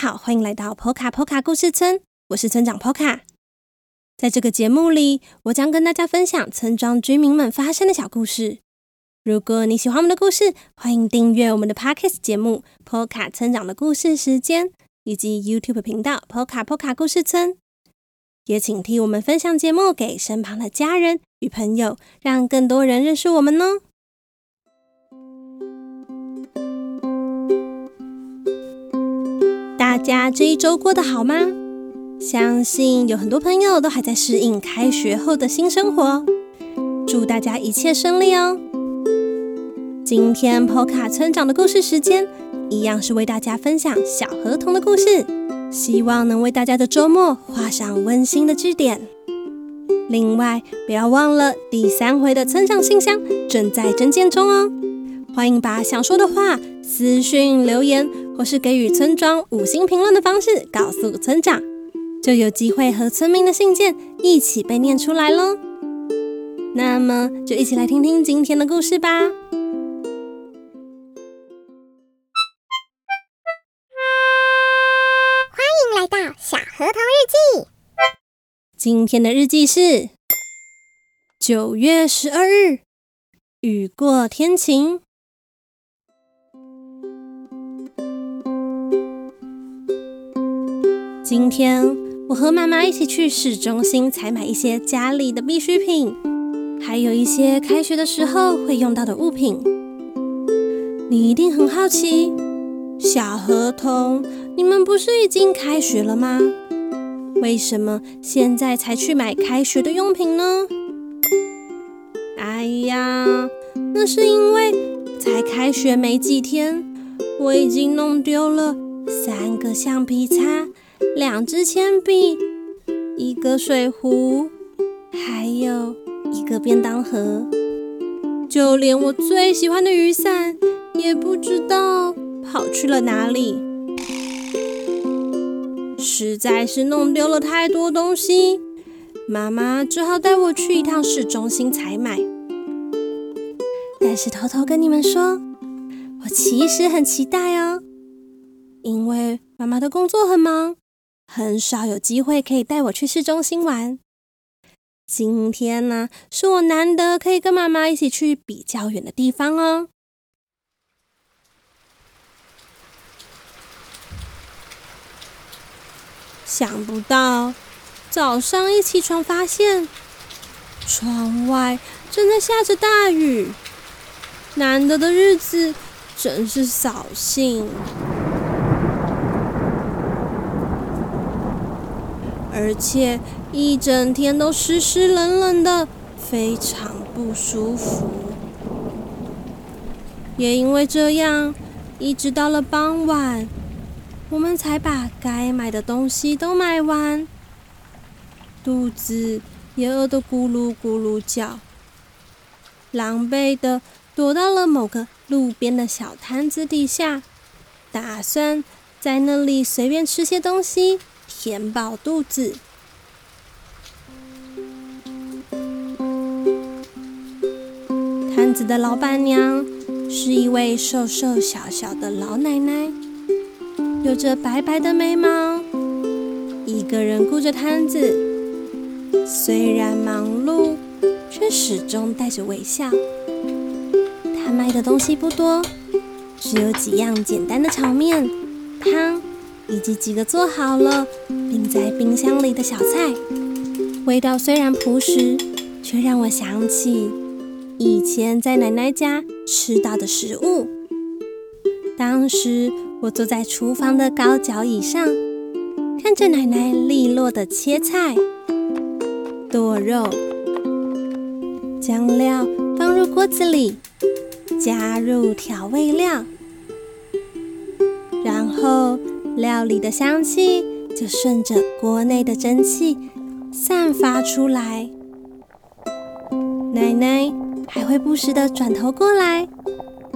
好，欢迎来到波卡波卡故事村，我是村长波卡。在这个节目里，我将跟大家分享村庄居民们发生的小故事。如果你喜欢我们的故事，欢迎订阅我们的 Podcast 节目《波卡村长的故事时间》，以及 YouTube 频道《波卡波卡故事村》。也请替我们分享节目给身旁的家人与朋友，让更多人认识我们哦。大家这一周过得好吗？相信有很多朋友都还在适应开学后的新生活，祝大家一切顺利哦。今天波卡村长的故事时间，一样是为大家分享小河童的故事，希望能为大家的周末画上温馨的句点。另外，不要忘了第三回的村长信箱正在征件中哦，欢迎把想说的话私讯留言，或是给予村庄五星评论的方式告诉村长，就有机会和村民的信件一起被念出来喽。那么，就一起来听听今天的故事吧。欢迎来到小河童日记，今天的日记是九月十二日，雨过天晴。今天我和妈妈一起去市中心采买一些家里的必需品，还有一些开学的时候会用到的物品。你一定很好奇，小河童，你们不是已经开学了吗？为什么现在才去买开学的用品呢？哎呀，那是因为才开学没几天，我已经弄丢了三个橡皮擦、两支铅笔、一个水壶，还有一个便当盒，就连我最喜欢的雨伞也不知道跑去了哪里。实在是弄丢了太多东西，妈妈只好带我去一趟市中心采买。但是偷偷跟你们说，我其实很期待哦，因为妈妈的工作很忙，很少有机会可以带我去市中心玩。今天呢，是我难得可以跟妈妈一起去比较远的地方哦。想不到，早上一起床发现窗外正在下着大雨，难得的日子真是扫兴，而且一整天都湿湿冷冷的，非常不舒服。也因为这样，一直到了傍晚。我们才把该买的东西都买完，肚子也饿得咕噜咕噜叫，狼狈地躲到了某个路边的小摊子底下，打算在那里随便吃些东西，填饱肚子。摊子的老板娘是一位瘦瘦小小的老奶奶。有着白白的眉毛，一个人顾着摊子，虽然忙碌，却始终带着微笑。她卖的东西不多，只有几样简单的炒面、汤，以及几个做好了冰在冰箱里的小菜。味道虽然朴实，却让我想起以前在奶奶家吃到的食物。当时。我坐在厨房的高脚椅上，看着奶奶利落的切菜、剁肉，将料放入锅子里，加入调味料，然后料理的香气就顺着锅内的蒸汽散发出来。奶奶还会不时的转头过来，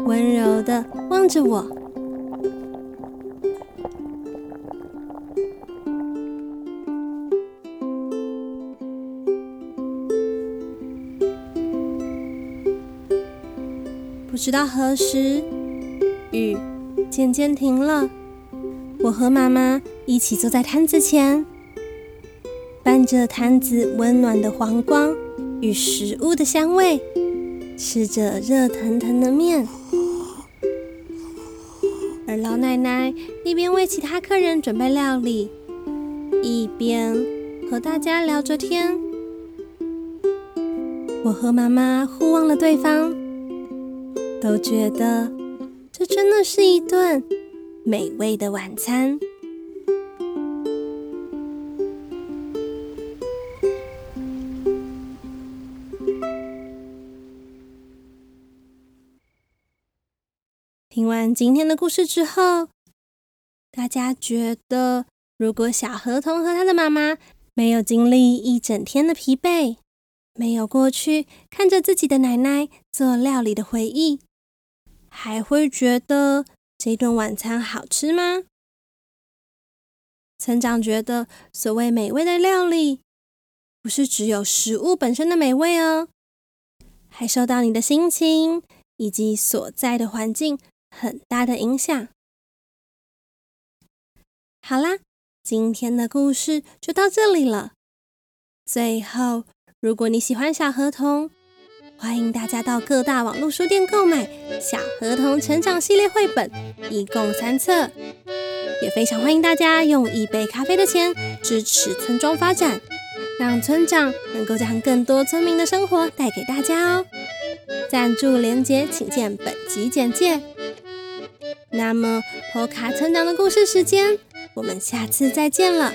温柔的望着我。不知道何时，雨渐渐停了，我和妈妈一起坐在摊子前，伴着摊子温暖的黄光与食物的香味，吃着热腾腾的面。而老奶奶一边为其他客人准备料理，一边和大家聊着天。我和妈妈互望了对方，都觉得这真的是一顿美味的晚餐。听完今天的故事之后，大家觉得，如果小河童和他的妈妈没有经历一整天的疲惫，没有过去看着自己的奶奶做料理的回忆，还会觉得这顿晚餐好吃吗？村长觉得，所谓美味的料理，不是只有食物本身的美味哦，还受到你的心情以及所在的环境很大的影响。好啦，今天的故事就到这里了。最后。如果你喜欢小河童，欢迎大家到各大网络书店购买《小河童成长系列》绘本，一共三册。也非常欢迎大家用一杯咖啡的钱支持村庄发展，让村长能够将更多村民的生活带给大家哦。赞助连结请见本集简介。那么，波卡村长的故事时间，我们下次再见了。